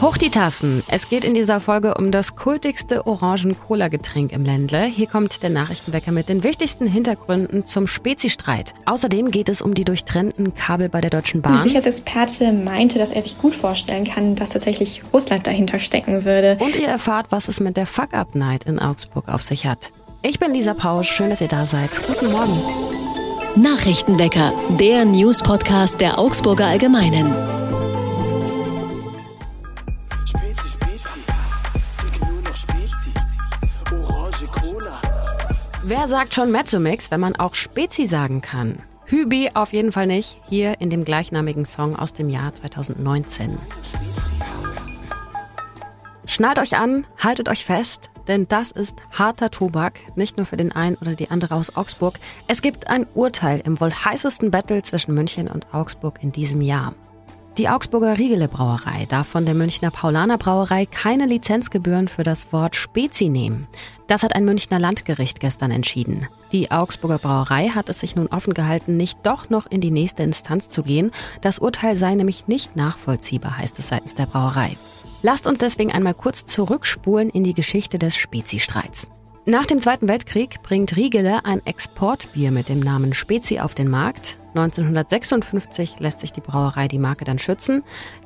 Hoch die Tassen. Es geht in dieser Folge um das kultigste Orangen-Cola-Getränk im Ländle. Hier kommt der Nachrichtenwecker mit den wichtigsten Hintergründen zum Spezi-Streit. Außerdem geht es um die durchtrennten Kabel bei der Deutschen Bahn. Der Sicherheitsexperte meinte, dass er sich gut vorstellen kann, dass tatsächlich Russland dahinter stecken würde. Und ihr erfahrt, was es mit der Fuck-Up-Night in Augsburg auf sich hat. Ich bin Lisa Pausch. Schön, dass ihr da seid. Guten Morgen. Nachrichtenwecker, der News-Podcast der Augsburger Allgemeinen. Wer sagt schon Mezzomix, wenn man auch Spezi sagen kann? Hübi auf jeden Fall nicht, hier in dem gleichnamigen Song aus dem Jahr 2019. Schnallt euch an, haltet euch fest, denn das ist harter Tobak, nicht nur für den einen oder die andere aus Augsburg. Es gibt ein Urteil im wohl heißesten Battle zwischen München und Augsburg in diesem Jahr. Die Augsburger Riegele Brauerei darf von der Münchner Paulaner Brauerei keine Lizenzgebühren für das Wort Spezi nehmen. Das hat ein Münchner Landgericht gestern entschieden. Die Augsburger Brauerei hat es sich nun offen gehalten, nicht doch noch in die nächste Instanz zu gehen. Das Urteil sei nämlich nicht nachvollziehbar, heißt es seitens der Brauerei. Lasst uns deswegen einmal kurz zurückspulen in die Geschichte des Spezi-Streits. Nach dem Zweiten Weltkrieg bringt Riegele ein Exportbier mit dem Namen Spezi auf den Markt. 1956 lässt sich die Brauerei die Marke dann schützen.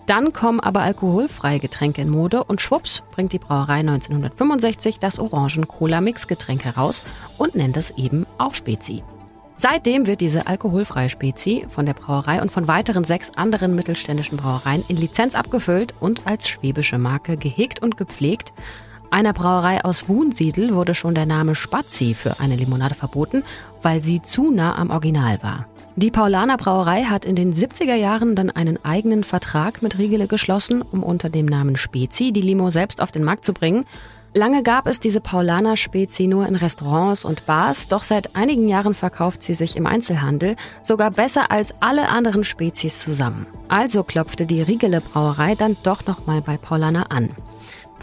Dann kommen aber alkoholfreie Getränke in Mode und schwupps bringt die Brauerei 1965 das Orangen-Cola-Mixgetränk heraus und nennt es eben auch Spezi. Seitdem wird diese alkoholfreie Spezi von der Brauerei und von weiteren sechs anderen mittelständischen Brauereien in Lizenz abgefüllt und als schwäbische Marke gehegt und gepflegt. Einer Brauerei aus Wunsiedel wurde schon der Name Spazi für eine Limonade verboten, weil sie zu nah am Original war. Die Paulaner Brauerei hat in den 70er Jahren dann einen eigenen Vertrag mit Riegele geschlossen, um unter dem Namen Spezi die Limo selbst auf den Markt zu bringen. Lange gab es diese Paulaner Spezi nur in Restaurants und Bars, doch seit einigen Jahren verkauft sie sich im Einzelhandel, sogar besser als alle anderen Spezies zusammen. Also klopfte die Riegele Brauerei dann doch nochmal bei Paulaner an.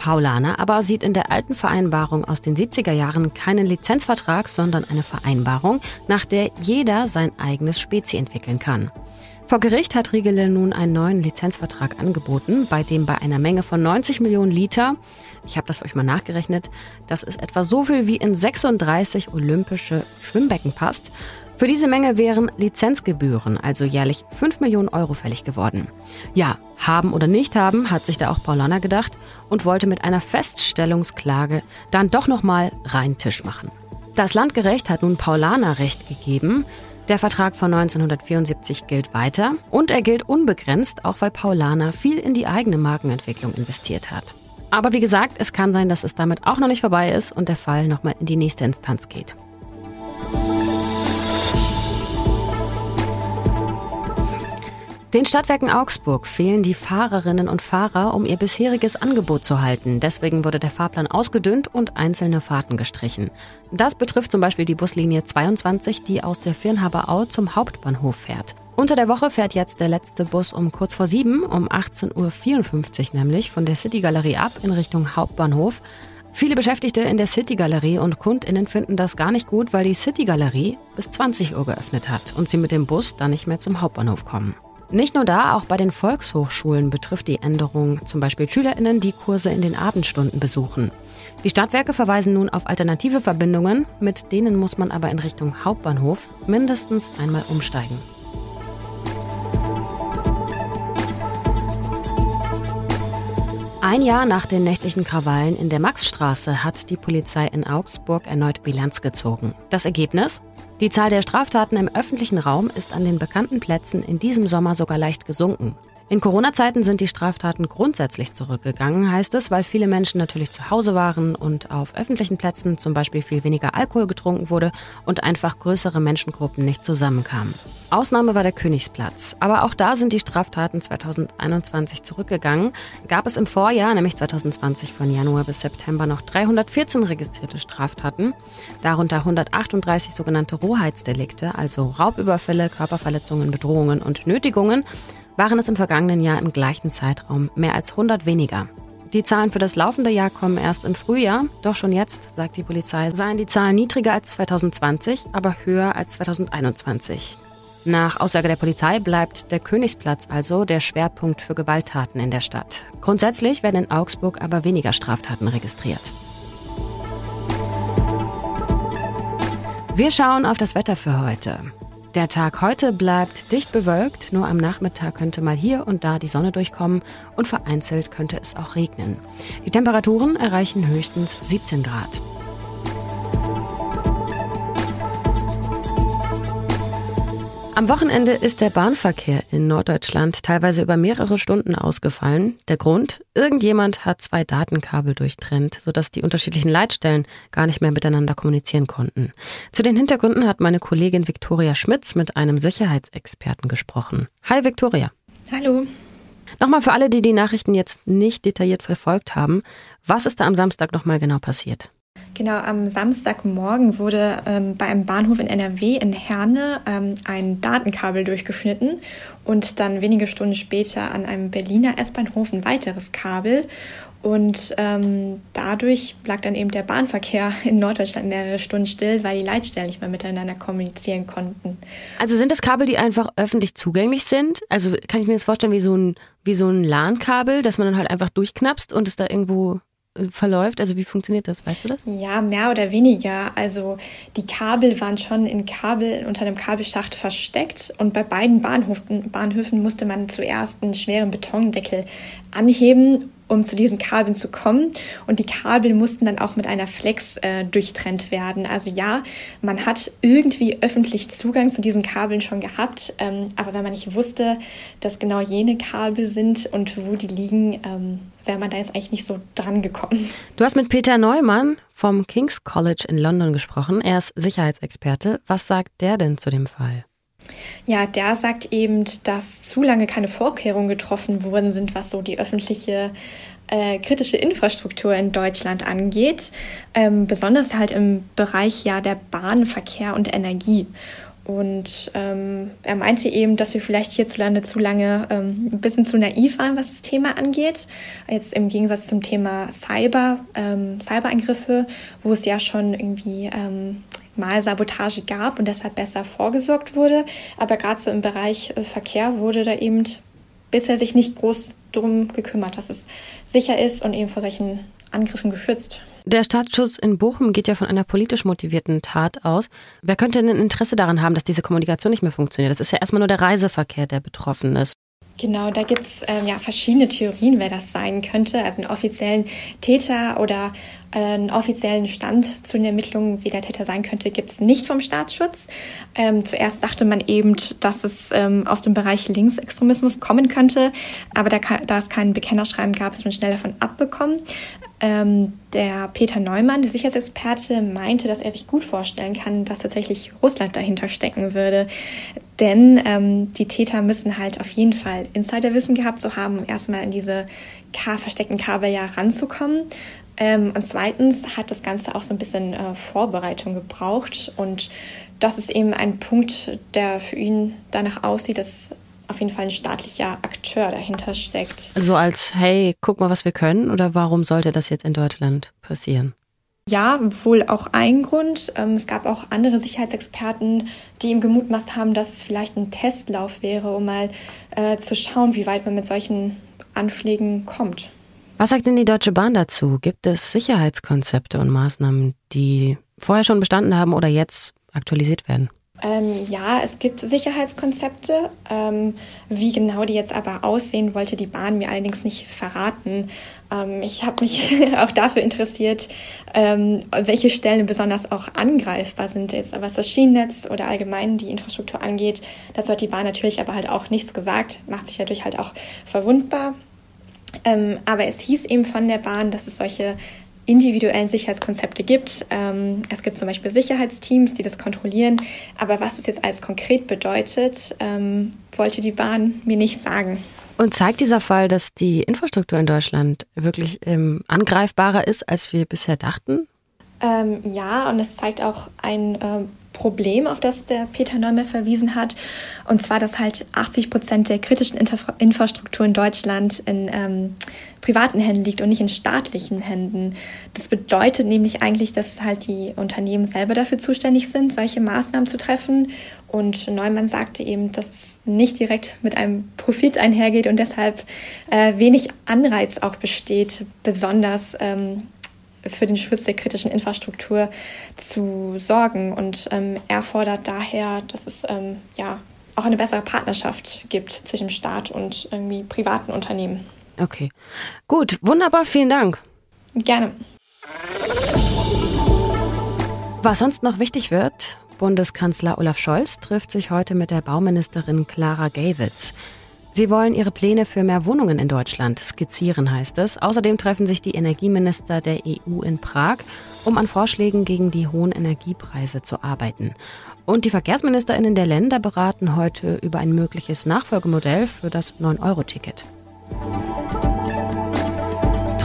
Paulaner aber sieht in der alten Vereinbarung aus den 70er Jahren keinen Lizenzvertrag, sondern eine Vereinbarung, nach der jeder sein eigenes Spezi entwickeln kann. Vor Gericht hat Riegele nun einen neuen Lizenzvertrag angeboten, bei dem bei einer Menge von 90 Millionen Liter, ich habe das für euch mal nachgerechnet, das ist etwa so viel wie in 36 olympische Schwimmbecken passt, für diese Menge wären Lizenzgebühren, also jährlich 5 Millionen Euro fällig geworden. Ja, haben oder nicht haben, hat sich da auch Paulana gedacht und wollte mit einer Feststellungsklage dann doch nochmal rein Tisch machen. Das Landgerecht hat nun Paulana Recht gegeben. Der Vertrag von 1974 gilt weiter und er gilt unbegrenzt, auch weil Paulana viel in die eigene Markenentwicklung investiert hat. Aber wie gesagt, es kann sein, dass es damit auch noch nicht vorbei ist und der Fall nochmal in die nächste Instanz geht. Den Stadtwerken Augsburg fehlen die Fahrerinnen und Fahrer, um ihr bisheriges Angebot zu halten. Deswegen wurde der Fahrplan ausgedünnt und einzelne Fahrten gestrichen. Das betrifft zum Beispiel die Buslinie 22, die aus der Firnhaber Au zum Hauptbahnhof fährt. Unter der Woche fährt jetzt der letzte Bus um kurz vor sieben, um 18.54 Uhr nämlich, von der City Galerie ab in Richtung Hauptbahnhof. Viele Beschäftigte in der City Galerie und KundInnen finden das gar nicht gut, weil die City Galerie bis 20 Uhr geöffnet hat und sie mit dem Bus dann nicht mehr zum Hauptbahnhof kommen. Nicht nur da, auch bei den Volkshochschulen betrifft die Änderung zum Beispiel SchülerInnen, die Kurse in den Abendstunden besuchen. Die Stadtwerke verweisen nun auf alternative Verbindungen, mit denen muss man aber in Richtung Hauptbahnhof mindestens einmal umsteigen. Ein Jahr nach den nächtlichen Krawallen in der Maxstraße hat die Polizei in Augsburg erneut Bilanz gezogen. Das Ergebnis? Die Zahl der Straftaten im öffentlichen Raum ist an den bekannten Plätzen in diesem Sommer sogar leicht gesunken. In Corona-Zeiten sind die Straftaten grundsätzlich zurückgegangen, heißt es, weil viele Menschen natürlich zu Hause waren und auf öffentlichen Plätzen zum Beispiel viel weniger Alkohol getrunken wurde und einfach größere Menschengruppen nicht zusammenkamen. Ausnahme war der Königsplatz. Aber auch da sind die Straftaten 2021 zurückgegangen. Gab es im Vorjahr, nämlich 2020 von Januar bis September, noch 314 registrierte Straftaten, darunter 138 sogenannte Rohheitsdelikte, also Raubüberfälle, Körperverletzungen, Bedrohungen und Nötigungen waren es im vergangenen Jahr im gleichen Zeitraum mehr als 100 weniger. Die Zahlen für das laufende Jahr kommen erst im Frühjahr, doch schon jetzt, sagt die Polizei, seien die Zahlen niedriger als 2020, aber höher als 2021. Nach Aussage der Polizei bleibt der Königsplatz also der Schwerpunkt für Gewalttaten in der Stadt. Grundsätzlich werden in Augsburg aber weniger Straftaten registriert. Wir schauen auf das Wetter für heute. Der Tag heute bleibt dicht bewölkt, nur am Nachmittag könnte mal hier und da die Sonne durchkommen und vereinzelt könnte es auch regnen. Die Temperaturen erreichen höchstens 17 Grad. Am Wochenende ist der Bahnverkehr in Norddeutschland teilweise über mehrere Stunden ausgefallen. Der Grund? Irgendjemand hat zwei Datenkabel durchtrennt, sodass die unterschiedlichen Leitstellen gar nicht mehr miteinander kommunizieren konnten. Zu den Hintergründen hat meine Kollegin Viktoria Schmitz mit einem Sicherheitsexperten gesprochen. Hi Viktoria. Hallo. Nochmal für alle, die die Nachrichten jetzt nicht detailliert verfolgt haben, was ist da am Samstag nochmal genau passiert? Genau, am Samstagmorgen wurde ähm, bei einem Bahnhof in NRW in Herne ähm, ein Datenkabel durchgeschnitten und dann wenige Stunden später an einem Berliner S-Bahnhof ein weiteres Kabel. Und ähm, dadurch lag dann eben der Bahnverkehr in Norddeutschland mehrere Stunden still, weil die Leitstellen nicht mehr miteinander kommunizieren konnten. Also sind das Kabel, die einfach öffentlich zugänglich sind? Also kann ich mir das vorstellen wie so ein, so ein LAN-Kabel, dass man dann halt einfach durchknapst und es da irgendwo verläuft? Also wie funktioniert das? Weißt du das? Ja, mehr oder weniger. Also die Kabel waren schon in Kabel unter einem Kabelschacht versteckt und bei beiden Bahnhöfen, Bahnhöfen musste man zuerst einen schweren Betondeckel anheben um zu diesen Kabeln zu kommen. Und die Kabel mussten dann auch mit einer Flex äh, durchtrennt werden. Also ja, man hat irgendwie öffentlich Zugang zu diesen Kabeln schon gehabt, ähm, aber wenn man nicht wusste, dass genau jene Kabel sind und wo die liegen, ähm, wäre man da jetzt eigentlich nicht so dran gekommen. Du hast mit Peter Neumann vom King's College in London gesprochen. Er ist Sicherheitsexperte. Was sagt der denn zu dem Fall? Ja, der sagt eben, dass zu lange keine Vorkehrungen getroffen worden sind, was so die öffentliche äh, kritische Infrastruktur in Deutschland angeht, ähm, besonders halt im Bereich ja der Bahnverkehr und Energie. Und ähm, er meinte eben, dass wir vielleicht hierzulande zu lange ähm, ein bisschen zu naiv waren, was das Thema angeht. Jetzt im Gegensatz zum Thema Cyber, ähm, Cyberangriffe, wo es ja schon irgendwie ähm, mal Sabotage gab und deshalb besser vorgesorgt wurde. Aber gerade so im Bereich äh, Verkehr wurde da eben bisher sich nicht groß drum gekümmert, dass es sicher ist und eben vor solchen Angriffen geschützt. Der Staatsschutz in Bochum geht ja von einer politisch motivierten Tat aus. Wer könnte denn ein Interesse daran haben, dass diese Kommunikation nicht mehr funktioniert? Das ist ja erstmal nur der Reiseverkehr, der betroffen ist. Genau, da gibt es ähm, ja verschiedene Theorien, wer das sein könnte. Also einen offiziellen Täter oder einen offiziellen Stand zu den Ermittlungen, wie der Täter sein könnte, gibt es nicht vom Staatsschutz. Ähm, zuerst dachte man eben, dass es ähm, aus dem Bereich Linksextremismus kommen könnte, aber da, da es kein Bekennerschreiben gab, ist man schnell davon abbekommen. Ähm, der Peter Neumann, der Sicherheitsexperte, meinte, dass er sich gut vorstellen kann, dass tatsächlich Russland dahinter stecken würde. Denn ähm, die Täter müssen halt auf jeden Fall Insiderwissen gehabt zu haben, um erstmal in diese versteckten Kabel ja ranzukommen. Ähm, und zweitens hat das Ganze auch so ein bisschen äh, Vorbereitung gebraucht. Und das ist eben ein Punkt, der für ihn danach aussieht, dass auf jeden Fall ein staatlicher Akteur dahinter steckt. So als, hey, guck mal, was wir können oder warum sollte das jetzt in Deutschland passieren? Ja, wohl auch ein Grund. Ähm, es gab auch andere Sicherheitsexperten, die ihm gemutmaßt haben, dass es vielleicht ein Testlauf wäre, um mal äh, zu schauen, wie weit man mit solchen Anschlägen kommt. Was sagt denn die Deutsche Bahn dazu? Gibt es Sicherheitskonzepte und Maßnahmen, die vorher schon bestanden haben oder jetzt aktualisiert werden? Ähm, ja, es gibt Sicherheitskonzepte. Ähm, wie genau die jetzt aber aussehen, wollte die Bahn mir allerdings nicht verraten. Ähm, ich habe mich auch dafür interessiert, ähm, welche Stellen besonders auch angreifbar sind, jetzt was das Schienennetz oder allgemein die Infrastruktur angeht. Dazu hat die Bahn natürlich aber halt auch nichts gesagt, macht sich dadurch halt auch verwundbar. Ähm, aber es hieß eben von der Bahn, dass es solche individuellen Sicherheitskonzepte gibt. Ähm, es gibt zum Beispiel Sicherheitsteams, die das kontrollieren. Aber was es jetzt alles konkret bedeutet, ähm, wollte die Bahn mir nicht sagen. Und zeigt dieser Fall, dass die Infrastruktur in Deutschland wirklich ähm, angreifbarer ist, als wir bisher dachten? Ähm, ja, und es zeigt auch ein äh, Problem, auf das der Peter Neumann verwiesen hat. Und zwar, dass halt 80 Prozent der kritischen Infra Infrastruktur in Deutschland in ähm, privaten Händen liegt und nicht in staatlichen Händen. Das bedeutet nämlich eigentlich, dass halt die Unternehmen selber dafür zuständig sind, solche Maßnahmen zu treffen Und Neumann sagte eben, dass es nicht direkt mit einem Profit einhergeht und deshalb äh, wenig Anreiz auch besteht, besonders ähm, für den Schutz der kritischen Infrastruktur zu sorgen. Und ähm, er fordert daher, dass es ähm, ja auch eine bessere Partnerschaft gibt zwischen Staat und irgendwie privaten Unternehmen. Okay. Gut, wunderbar, vielen Dank. Gerne. Was sonst noch wichtig wird, Bundeskanzler Olaf Scholz trifft sich heute mit der Bauministerin Clara Gawitz. Sie wollen ihre Pläne für mehr Wohnungen in Deutschland skizzieren, heißt es. Außerdem treffen sich die Energieminister der EU in Prag, um an Vorschlägen gegen die hohen Energiepreise zu arbeiten. Und die Verkehrsministerinnen der Länder beraten heute über ein mögliches Nachfolgemodell für das 9-Euro-Ticket.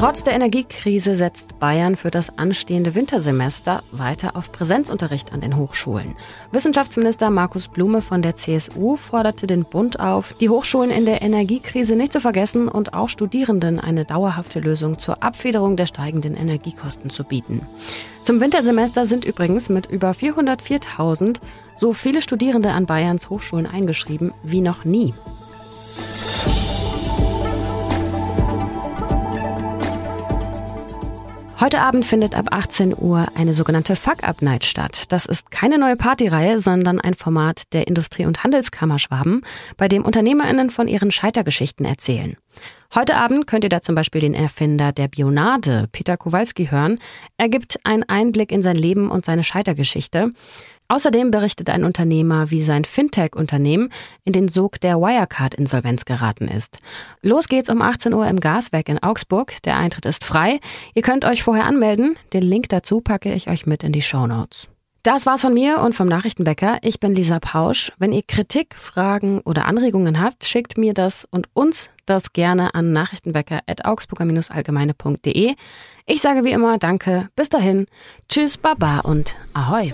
Trotz der Energiekrise setzt Bayern für das anstehende Wintersemester weiter auf Präsenzunterricht an den Hochschulen. Wissenschaftsminister Markus Blume von der CSU forderte den Bund auf, die Hochschulen in der Energiekrise nicht zu vergessen und auch Studierenden eine dauerhafte Lösung zur Abfederung der steigenden Energiekosten zu bieten. Zum Wintersemester sind übrigens mit über 404.000 so viele Studierende an Bayerns Hochschulen eingeschrieben wie noch nie. Heute Abend findet ab 18 Uhr eine sogenannte Fuck-Up-Night statt. Das ist keine neue Partyreihe, sondern ein Format der Industrie- und Handelskammer Schwaben, bei dem UnternehmerInnen von ihren Scheitergeschichten erzählen. Heute Abend könnt ihr da zum Beispiel den Erfinder der Bionade, Peter Kowalski, hören. Er gibt einen Einblick in sein Leben und seine Scheitergeschichte. Außerdem berichtet ein Unternehmer, wie sein Fintech-Unternehmen in den Sog der Wirecard-Insolvenz geraten ist. Los geht's um 18 Uhr im Gaswerk in Augsburg. Der Eintritt ist frei. Ihr könnt euch vorher anmelden. Den Link dazu packe ich euch mit in die Show Notes. Das war's von mir und vom Nachrichtenwecker. Ich bin Lisa Pausch. Wenn ihr Kritik, Fragen oder Anregungen habt, schickt mir das und uns das gerne an nachrichtenwecker.augsburger-allgemeine.de. Ich sage wie immer Danke, bis dahin, Tschüss, Baba und Ahoi.